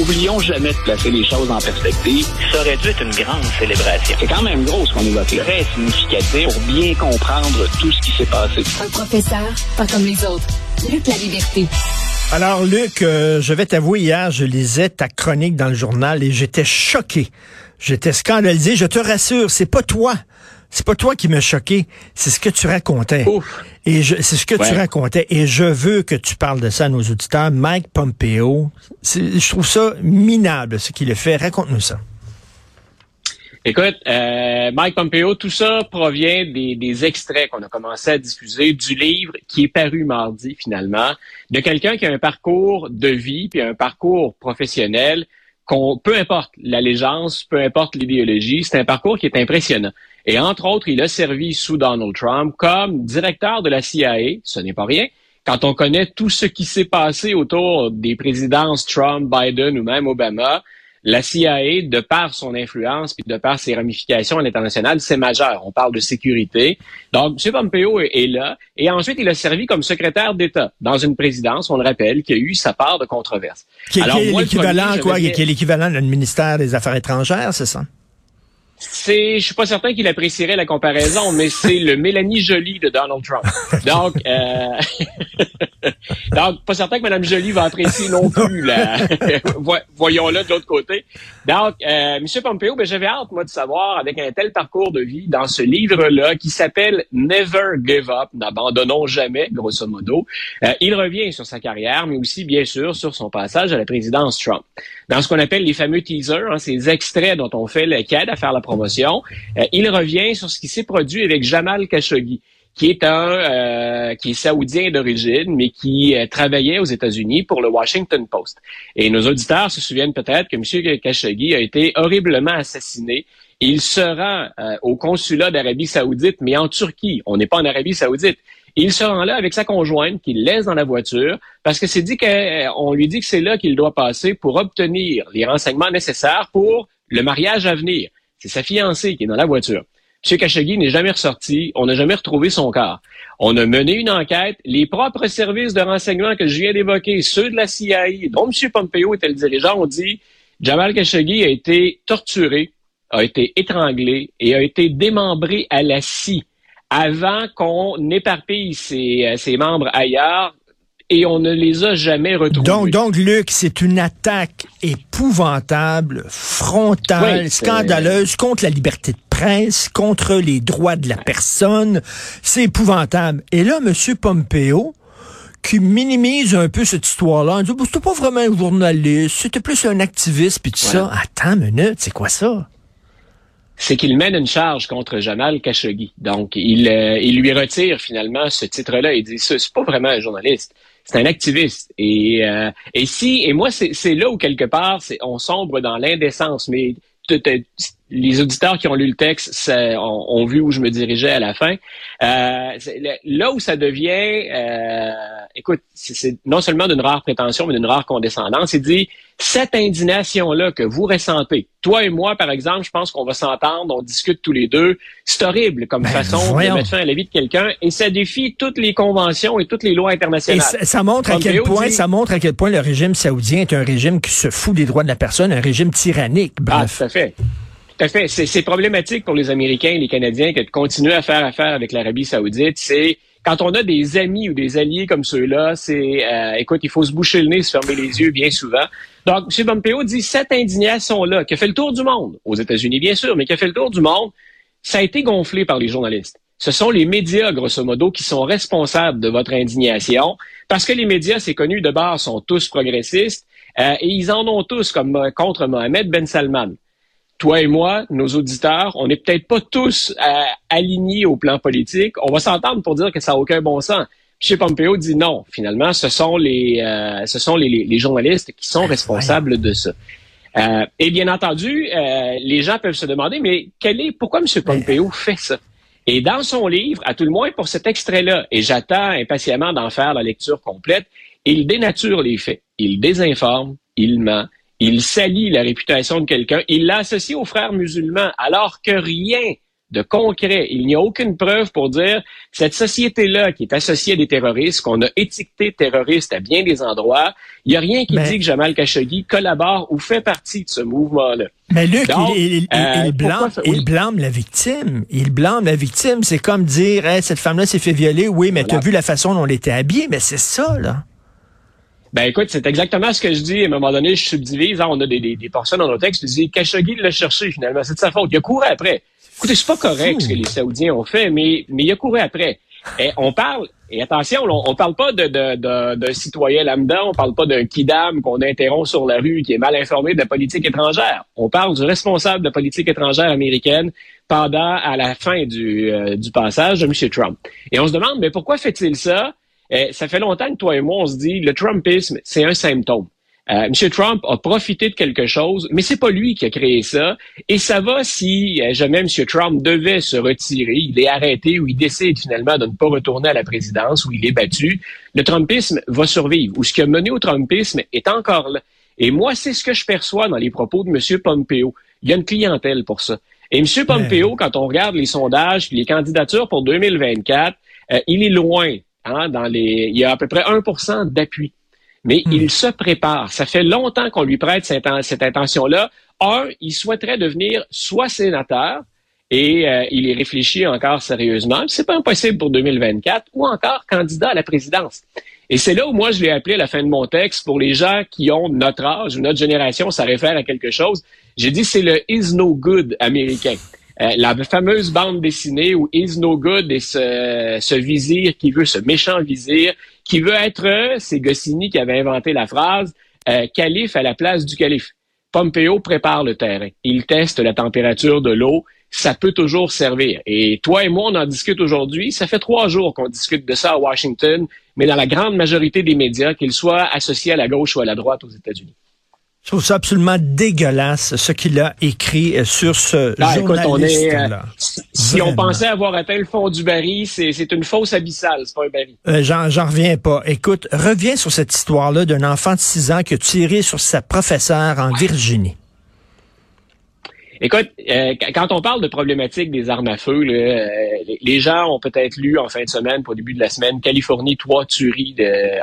Oublions jamais de placer les choses en perspective. Ça aurait dû être une grande célébration. C'est quand même gros ce qu'on évoque. Très significatif pour bien comprendre tout ce qui s'est passé. Un professeur, pas comme les autres. Luc la liberté. Alors, Luc, euh, je vais t'avouer, hier, je lisais ta chronique dans le journal et j'étais choqué. J'étais scandalisé. Je te rassure, c'est pas toi. C'est pas toi qui m'as choqué, c'est ce que tu racontais. Ouf. Et c'est ce que tu racontais. Et je veux que tu parles de ça à nos auditeurs. Mike Pompeo, je trouve ça minable ce qu'il a fait. Raconte-nous ça. Écoute, euh, Mike Pompeo, tout ça provient des, des extraits qu'on a commencé à diffuser du livre qui est paru mardi finalement, de quelqu'un qui a un parcours de vie puis un parcours professionnel qu'on, peu importe l'allégeance, peu importe l'idéologie, c'est un parcours qui est impressionnant. Et entre autres, il a servi sous Donald Trump comme directeur de la CIA, ce n'est pas rien, quand on connaît tout ce qui s'est passé autour des présidences Trump, Biden ou même Obama, la CIA, de par son influence et de par ses ramifications à l'international, c'est majeur. On parle de sécurité. Donc, M. Pompeo est, là. Et ensuite, il a servi comme secrétaire d'État dans une présidence, on le rappelle, qui a eu sa part de controverse. Qui, est l'équivalent, quoi, qui est l'équivalent du ministère des Affaires étrangères, c'est ça? C'est, je suis pas certain qu'il apprécierait la comparaison, mais c'est le Mélanie Jolie de Donald Trump. Donc, euh, donc pas certain que Mme Jolie va apprécier non plus. Voyons-le de l'autre côté. Donc, euh, M. Pompeo, ben, j'avais hâte moi de savoir avec un tel parcours de vie dans ce livre-là qui s'appelle Never Give Up, n'abandonnons jamais, grosso modo. Euh, il revient sur sa carrière, mais aussi bien sûr sur son passage à la présidence Trump. Dans ce qu'on appelle les fameux teasers, hein, ces extraits dont on fait le CAD à faire la Euh, il revient sur ce qui s'est produit avec Jamal Khashoggi qui est un euh, qui est saoudien d'origine, mais qui euh, travaillait aux États-Unis pour le Washington Post. Et nos auditeurs se souviennent peut-être que M. Khashoggi a été horriblement assassiné. Il se rend au consulat d'Arabie Saoudite, mais en Turquie. On n'est pas en Arabie Saoudite. Il se rend là avec sa conjointe qu'il laisse dans la voiture parce que c'est dit qu'on lui dit que c'est là qu'il doit passer pour obtenir les renseignements nécessaires pour le mariage à venir. C'est sa fiancée qui est dans la voiture. M. Khashoggi n'est jamais ressorti. On n'a jamais retrouvé son corps. On a mené une enquête. Les propres services de renseignement que je viens d'évoquer, ceux de la CIA, dont M. Pompeo était le dirigeant, ont dit Jamal Khashoggi a été torturé, a été étranglé et a été démembré à la scie avant qu'on éparpille ses, euh, ses membres ailleurs et on ne les a jamais retrouvés. Donc, donc Luc, c'est une attaque épouvantable, frontale, scandaleuse contre la liberté de presse, contre les droits de la personne. C'est épouvantable. Et là, M. Pompeo, qui minimise un peu cette histoire-là, il dit, c'était pas vraiment un journaliste, c'était plus un activiste, puis tout ça. Attends une minute, c'est quoi ça? C'est qu'il mène une charge contre Jamal Khashoggi. Donc, il, euh, il lui retire finalement ce titre-là. Il dit, c'est pas vraiment un journaliste c'est un activiste. Et, euh, et si, et moi, c'est là où quelque part, on sombre dans l'indécence. Mais les auditeurs qui ont lu le texte ont, vu où je me dirigeais à la fin. Euh, là où ça devient, euh, écoute, c'est non seulement d'une rare prétention, mais d'une rare condescendance. Il dit cette indignation-là que vous ressentez, toi et moi, par exemple, je pense qu'on va s'entendre, on discute tous les deux. C'est horrible comme ben, façon de mettre fin à la vie de quelqu'un, et ça défie toutes les conventions et toutes les lois internationales. Et ça, montre à quel point, ça montre à quel point le régime saoudien est un régime qui se fout des droits de la personne, un régime tyrannique. Ah, tout à fait. Tout fait. C'est problématique pour les Américains et les Canadiens que de continuer à faire affaire avec l'Arabie saoudite. C'est quand on a des amis ou des alliés comme ceux-là, c'est, euh, écoute, il faut se boucher le nez, se fermer les yeux bien souvent. Donc, M. Pompeo dit cette indignation-là, qui a fait le tour du monde, aux États-Unis bien sûr, mais qui a fait le tour du monde, ça a été gonflé par les journalistes. Ce sont les médias, grosso modo, qui sont responsables de votre indignation, parce que les médias, c'est connu de base, sont tous progressistes, euh, et ils en ont tous comme euh, contre Mohamed Ben Salman toi et moi, nos auditeurs, on n'est peut-être pas tous euh, alignés au plan politique. On va s'entendre pour dire que ça n'a aucun bon sens. Chez Pompeo dit non. Finalement, ce sont les, euh, ce sont les, journalistes qui sont responsables de ça. Euh, et bien entendu, les gens peuvent se demander, mais quel est, pourquoi M. Pompeo fait ça? Et dans son livre, à tout le moins pour cet extrait-là, et j'attends impatiemment d'en faire la lecture complète, il dénature les faits. Il désinforme, il ment, il salit la réputation de quelqu'un, il l'associe aux frères musulmans, alors que rien de concret. Il n'y a aucune preuve pour dire cette société-là qui est associée à des terroristes, qu'on a étiqueté terroriste à bien des endroits, il n'y a rien qui dit que Jamal Khashoggi collabore ou fait partie de ce mouvement-là. Mais Luc, il, euh, blâme, la victime. Il blâme la victime. C'est comme dire, cette femme-là s'est fait violer. Oui, mais tu as vu la façon dont elle était habillée. Mais c'est ça, là. Ben écoute, c'est exactement ce que je dis. À un moment donné, je subdivise. Hein, on a des, des, des portions dans nos textes. Je dis, Khashoggi l'a cherché finalement. C'est de sa faute. Il a couru après. Écoutez, c'est pas correct ce que les Saoudiens ont fait, mais, mais il a couru après. Et on parle, et attention, on, on parle pas d'un de, de, citoyen lambda, on parle pas d'un kidam qu'on interrompt sur la rue qui est mal informé de la politique étrangère. On parle du responsable de la politique étrangère américaine pendant à la fin du, euh, du passage de M. Trump. Et on se demande, mais pourquoi fait-il ça? Eh, ça fait longtemps que toi et moi, on se dit, le Trumpisme, c'est un symptôme. Euh, M. Trump a profité de quelque chose, mais c'est pas lui qui a créé ça. Et ça va si euh, jamais M. Trump devait se retirer, il est arrêté ou il décide finalement de ne pas retourner à la présidence ou il est battu. Le Trumpisme va survivre. Ou ce qui a mené au Trumpisme est encore là. Et moi, c'est ce que je perçois dans les propos de M. Pompeo. Il y a une clientèle pour ça. Et M. Pompeo, quand on regarde les sondages les candidatures pour 2024, euh, il est loin. Hein, dans les, il y a à peu près 1% d'appui mais hmm. il se prépare. Ça fait longtemps qu'on lui prête cette, intention-là. Un, il souhaiterait devenir soit sénateur, et euh, il y réfléchit encore sérieusement. C'est pas impossible pour 2024 ou encore candidat à la présidence. Et c'est là où moi je l'ai appelé à la fin de mon texte pour les gens qui ont notre âge ou notre génération, ça réfère à quelque chose. J'ai dit c'est le is no good américain. Euh, la fameuse bande dessinée où is no good et ce, ce vizir qui veut ce méchant vizir qui veut être, euh, c'est Goscinny qui avait inventé la phrase, euh, calife à la place du calife. Pompeo prépare le terrain. Il teste la température de l'eau. Ça peut toujours servir. Et toi et moi, on en discute aujourd'hui. Ça fait trois jours qu'on discute de ça à Washington, mais dans la grande majorité des médias, qu'ils soient associés à la gauche ou à la droite aux États-Unis. Je trouve ça absolument dégueulasse ce qu'il a écrit euh, sur ce ah, journaliste-là. Euh, si on pensait avoir atteint le fond du baril, c'est une fausse abyssale, c'est pas un baril. Euh, J'en reviens pas. Écoute, reviens sur cette histoire-là d'un enfant de 6 ans qui a tiré sur sa professeure en Virginie. Écoute, euh, quand on parle de problématique des armes à feu, euh, les gens ont peut-être lu en fin de semaine, pour le début de la semaine, Californie, trois tueries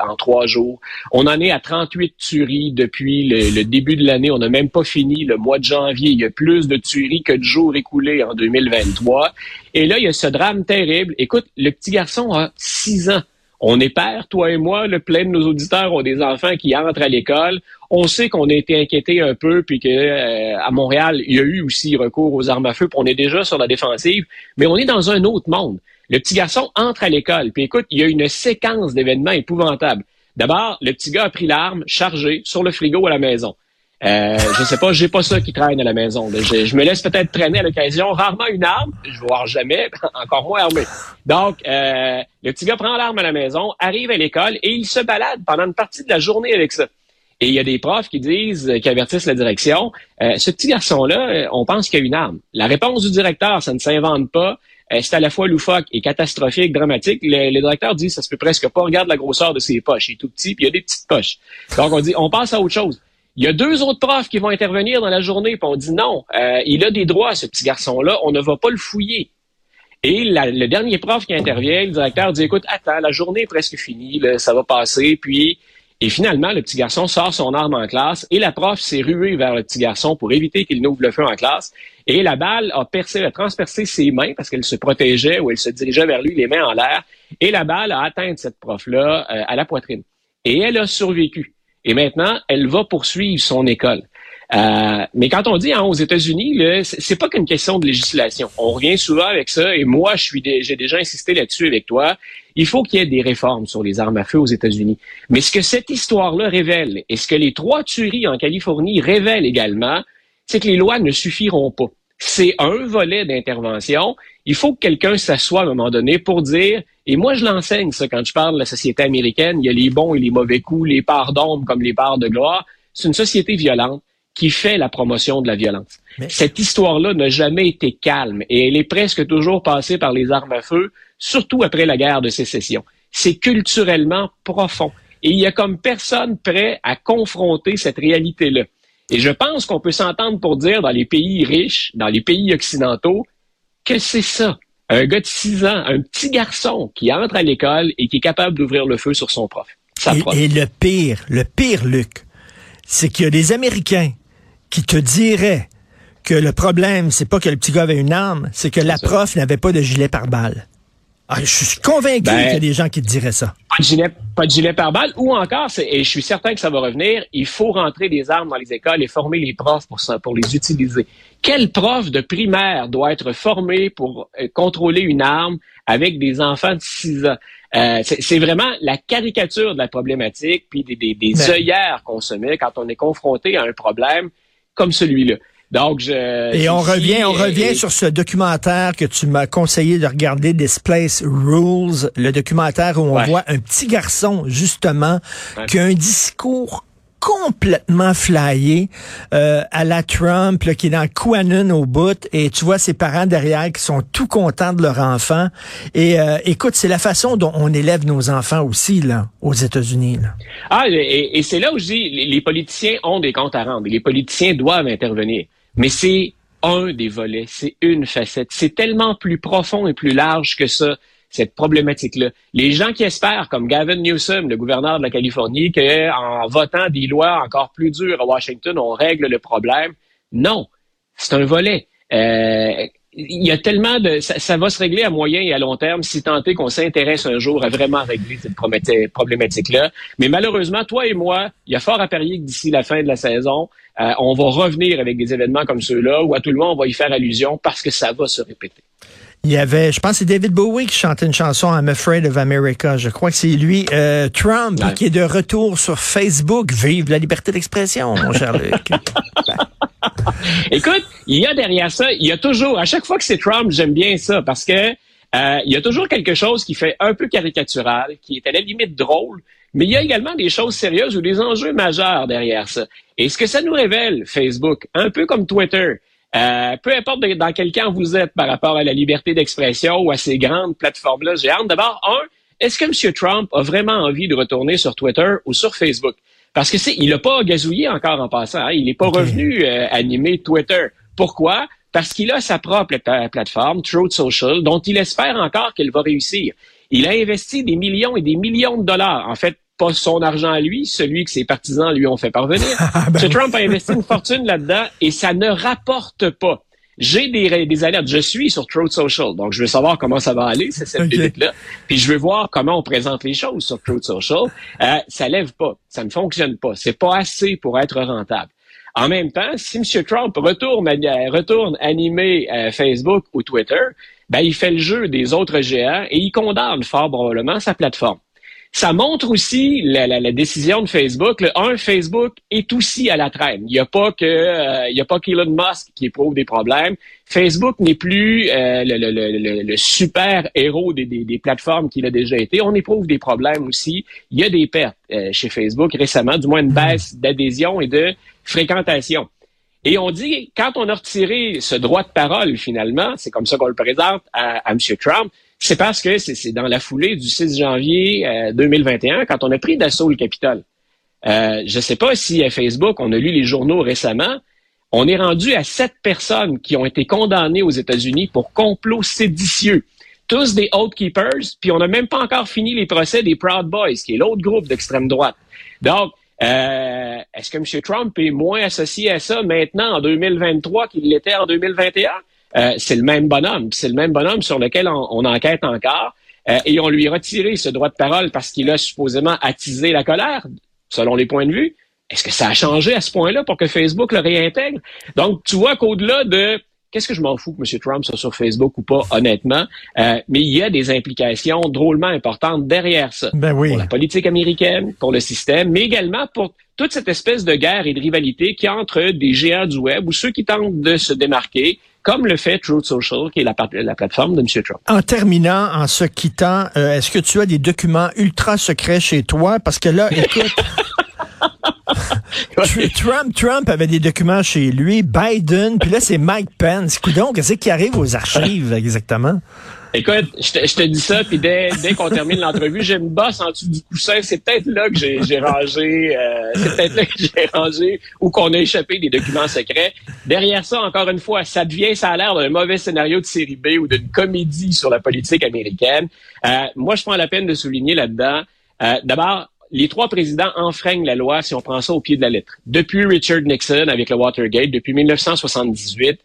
en trois jours. On en est à 38 tueries depuis le, début de l'année. On n'a même pas fini le mois de janvier. Il y a plus de tueries que de jours écoulés en 2023. Et là, il y a ce drame terrible. Écoute, le petit garçon a six ans. On est père, toi et moi, le plein de nos auditeurs ont des enfants qui entrent à l'école. On sait qu'on a été inquiété un peu, puis que euh, à Montréal, il y a eu aussi recours aux armes à feu, puis on est déjà sur la défensive, mais on est dans un autre monde. Le petit garçon entre à l'école, puis écoute, il y a une séquence d'événements épouvantables. D'abord, le petit gars a pris l'arme chargée sur le frigo à la maison. Euh, je sais pas, j'ai pas ça qui traîne à la maison. Je, me laisse peut-être traîner à l'occasion, rarement une arme, je vois jamais, encore moins armé. Donc, euh, le petit gars prend l'arme à la maison, arrive à l'école et il se balade pendant une partie de la journée avec ça. Et il y a des profs qui disent, qui avertissent la direction, euh, ce petit garçon-là, euh, on pense qu'il a une arme. La réponse du directeur, ça ne s'invente pas. c'est à la fois loufoque et catastrophique, dramatique. Le, directeur dit, ça se peut presque pas. Regarde la grosseur de ses poches. Il est tout petit, puis il y a des petites poches. Donc on dit, on passe à autre chose. Il y a deux autres profs qui vont intervenir dans la journée, puis on dit non, euh, il a des droits, ce petit garçon-là, on ne va pas le fouiller. Et le dernier prof qui intervient, le directeur dit, écoute, attends, la journée est presque finie, ça va passer, puis... Et finalement, le petit garçon sort son arme en classe et la prof s'est ruée vers le petit garçon pour éviter qu'il n'ouvre le feu en classe. Et la balle a percé, a transpercé ses mains parce qu'elle se protégeait ou elle se dirigeait vers lui, les mains en l'air. Et la balle a atteint cette prof-là euh, à la poitrine. Et elle a survécu. Et maintenant, elle va poursuivre son école. Euh, mais quand on dit hein, aux États-Unis, c'est pas qu'une question de législation. On revient souvent avec ça, et moi, je suis, j'ai déjà insisté là-dessus avec toi. Il faut qu'il y ait des réformes sur les armes à feu aux États-Unis. Mais ce que cette histoire-là révèle, et ce que les trois tueries en Californie révèlent également, c'est que les lois ne suffiront pas. C'est un volet d'intervention. Il faut que quelqu'un s'assoie à un moment donné pour dire et moi, je l'enseigne, ça, quand je parle de la société américaine. Il y a les bons et les mauvais coups, les parts d'ombre comme les parts de gloire. C'est une société violente qui fait la promotion de la violence. Cette histoire-là n'a jamais été calme et elle est presque toujours passée par les armes à feu, surtout après la guerre de sécession. C'est culturellement profond. Et il y a comme personne prêt à confronter cette réalité-là. Et je pense qu'on peut s'entendre pour dire dans les pays riches, dans les pays occidentaux, que c'est ça. Un gars de 6 ans, un petit garçon qui entre à l'école et qui est capable d'ouvrir le feu sur son prof. Et, et, le pire, le pire, Luc, c'est qu'il y a des Américains qui te diraient que le problème, c'est pas que le petit gars avait une arme, c'est que la prof n'avait pas de gilet pare-balles. Ah, je suis convaincu ben, qu'il y a des gens qui te diraient ça. Pas de gilet, pas de gilet pare-balles, ou encore, et je suis certain que ça va revenir, il faut rentrer des armes dans les écoles et former les profs pour ça, pour les utiliser. Quel prof de primaire doit être formé pour euh, contrôler une arme avec des enfants de 6 ans? Euh, c'est vraiment la caricature de la problématique, puis des, des, des œillères qu'on se met quand on est confronté à un problème comme celui-là. Donc, je, et on revient, on revient sur ce documentaire que tu m'as conseillé de regarder, Displace Rules, le documentaire où on voit un petit garçon justement qui a un discours complètement flyé euh, à la Trump, qui est dans QAnon au bout, et tu vois ses parents derrière qui sont tout contents de leur enfant. Et euh, écoute, c'est la façon dont on élève nos enfants aussi là aux États-Unis. Ah, et, c'est là où je dis, les, les politiciens ont des comptes à rendre, et les politiciens doivent intervenir. Mais c'est un des volets, c'est une facette. C'est tellement plus profond et plus large que ça cette problématique-là. Les gens qui espèrent, comme Gavin Newsom, le gouverneur de la Californie, qu'en votant des lois encore plus dures à Washington, on règle le problème. Non, c'est un volet. Euh, il y a tellement de... Ça, va se régler à moyen et à long terme si tant est qu'on s'intéresse un jour à vraiment régler cette problématique-là. Mais malheureusement, toi et moi, il y a fort à parier que d'ici la fin de la saison, euh, on va revenir avec des événements comme ceux-là, où à tout le monde, on va y faire allusion parce que ça va se répéter. Il y avait, je pense, c'est David Bowie qui chantait une chanson I'm Afraid of America. Je crois que c'est lui. Euh, Trump qui est de retour sur Facebook. Vive la liberté d'expression, mon cher Luc. Écoute, il y a derrière ça, il y a toujours, à chaque fois que c'est Trump, j'aime bien ça parce que euh, il y a toujours quelque chose qui fait un peu caricatural, qui est à la limite drôle, mais il y a également des choses sérieuses ou des enjeux majeurs derrière ça. Et ce que ça nous révèle, Facebook, un peu comme Twitter, euh, peu importe dans quel camp vous êtes par rapport à la liberté d'expression ou à ces grandes plateformes-là géantes, d'abord, un, est-ce que M. Trump a vraiment envie de retourner sur Twitter ou sur Facebook? Parce que c'est, il n'a pas gazouillé encore en passant. Hein? Il n'est pas revenu euh, animer Twitter. Pourquoi? Parce qu'il a sa propre plateforme, Truth Social, dont il espère encore qu'elle va réussir. Il a investi des millions et des millions de dollars. En fait, pas son argent à lui, celui que ses partisans lui ont fait parvenir. Ah, ben Trump a investi une fortune là-dedans et ça ne rapporte pas. J'ai des, des alertes. Je suis sur Truth Social, donc je veux savoir comment ça va aller, c'est cette okay. là Puis je veux voir comment on présente les choses sur Truth Social. Euh, ça lève pas, ça ne fonctionne pas. C'est pas assez pour être rentable. En même temps, si M. Trump retourne, euh, retourne animer euh, Facebook ou Twitter, ben, il fait le jeu des autres géants et il condamne fort probablement sa plateforme. Ça montre aussi la, la, la, décision de Facebook. Le un, Facebook est aussi à la traîne. Il n'y a pas que euh, il y a pas qu'Elon Musk qui éprouve des problèmes. Facebook n'est plus euh, le, le, le, super héros des, des, des plateformes qu'il a déjà été. On éprouve des problèmes aussi. Il y a des pertes euh, chez Facebook récemment, du moins une baisse d'adhésion et de fréquentation. Et on dit, quand on a retiré ce droit de parole, finalement, c'est comme ça qu'on le présente à, à M. Trump, c'est parce que c'est dans la foulée du 6 janvier 2021, euh, quand on a pris d'assaut le Capitole. Euh, je ne sais pas si à Facebook, on a lu les journaux récemment, on est rendu à sept personnes qui ont été condamnées aux États-Unis pour complot séditieux. Tous des Oath Keepers, puis on n'a même pas encore fini les procès des Proud Boys, qui est l'autre groupe d'extrême droite. Donc, euh, est-ce que M. Trump est moins associé à ça maintenant en 2023 qu'il l'était en 2021? Euh, c'est le même bonhomme. C'est le même bonhomme sur lequel on, enquête encore. Euh, et on lui a retiré ce droit de parole parce qu'il a supposément attisé la colère, selon les points de vue. Est-ce que ça a changé à ce point-là pour que Facebook le réintègre? Donc, tu vois qu'au-delà de qu'est-ce que je m'en fous que M. Trump soit sur Facebook ou pas, honnêtement, euh, mais il y a des implications drôlement importantes derrière ça. Ben oui. Pour la politique américaine, pour le système, mais également pour toute cette espèce de guerre et de rivalité qui entre des géants du web ou ceux qui tentent de se démarquer comme le fait Truth Social, qui est la, la plateforme de M. Trump. En terminant, en se quittant, euh, est-ce que tu as des documents ultra secrets chez toi? Parce que là, écoute... Trump, Trump avait des documents chez lui, Biden, puis là c'est Mike Pence. Coudon, qu'est-ce qui arrive aux archives exactement? Écoute, je te, je te dis ça, puis dès, dès qu'on termine l'entrevue, j'ai une bosse en dessous du coussin. C'est peut-être là que j'ai, j'ai rangé, euh, c'est peut-être là que j'ai rangé ou qu'on a échappé des documents secrets. Derrière ça, encore une fois, ça devient, ça a l'air d'un mauvais scénario de série B ou d'une comédie sur la politique américaine. Euh, moi, je prends la peine de souligner là-dedans. Euh, d'abord, les trois présidents enfreignent la loi si on prend ça au pied de la lettre. Depuis Richard Nixon avec le Watergate, depuis 1978,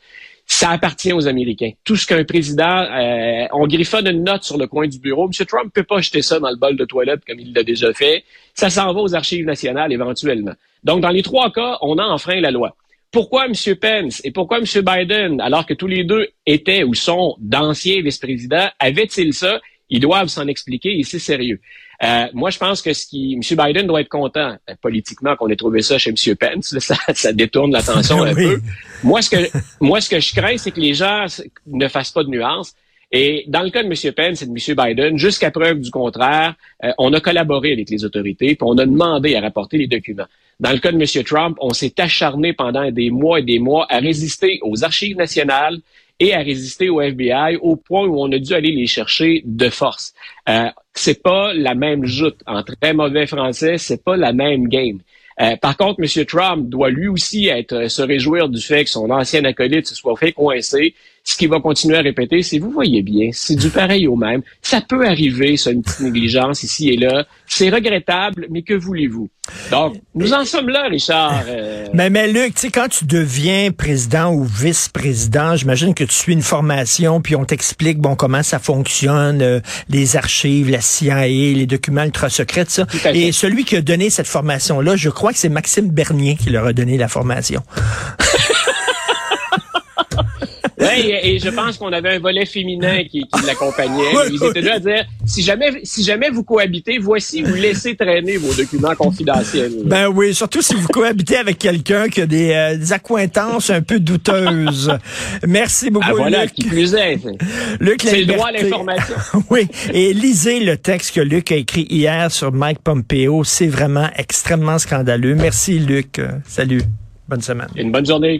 ça appartient aux Américains. Tout ce qu'un président, euh, on griffonne une note sur le coin du bureau. M. Trump peut pas jeter ça dans le bol de toilette comme il l'a déjà fait. Ça s'en va aux archives nationales éventuellement. Donc, dans les trois cas, on a enfreint la loi. Pourquoi M. Pence et pourquoi M. Biden, alors que tous les deux étaient ou sont d'anciens vice-présidents, avaient-ils ça? Ils doivent s'en expliquer et c'est sérieux. Euh, moi, je pense que ce qui, M. Biden doit être content euh, politiquement qu'on ait trouvé ça chez M. Pence. ça, ça, détourne l'attention un peu. Moi, ce que moi, ce que je crains, c'est que les gens ne fassent pas de nuances. Et dans le cas de M. Pence et de M. Biden, jusqu'à preuve du contraire, euh, on a collaboré avec les autorités, puis on a demandé à rapporter les documents. Dans le cas de M. Trump, on s'est acharné pendant des mois et des mois à résister aux archives nationales et à résister au FBI au point où on a dû aller les chercher de force. Euh, c'est pas la même joute. En très mauvais français, c'est pas la même game. Euh, par contre, M. Trump doit lui aussi être, euh, se réjouir du fait que son ancien acolyte se soit fait coincer. Ce qu'il va continuer à répéter, c'est vous voyez bien, c'est du pareil au même. Ça peut arriver, ça, une petite négligence ici et là. C'est regrettable, mais que voulez-vous? Donc, nous en sommes là, Richard. Euh. Mais, mais Luc, tu sais, quand tu deviens président ou vice-président, j'imagine que tu suis une formation, puis on t'explique, bon, comment ça fonctionne, les archives, la CIA, les documents ultra secrets, ça. Et celui qui a donné cette formation-là, je crois que c'est Maxime Bernier qui leur a donné la formation. Oui, et, je pense qu'on avait un volet féminin qui, l'accompagnait. Ils étaient là à dire si jamais, si jamais vous cohabitez, voici, vous laissez traîner vos documents confidentiels. Ben oui, surtout si vous cohabitez avec quelqu'un qui a des, euh, accointances un peu douteuses. Merci beaucoup. Ah, voilà, Luc. qui plus est. Luc, c'est le droit à l'information. oui, et lisez le texte que Luc a écrit hier sur Mike Pompeo. C'est vraiment extrêmement scandaleux. Merci, Luc. Salut. Bonne semaine. Une bonne journée.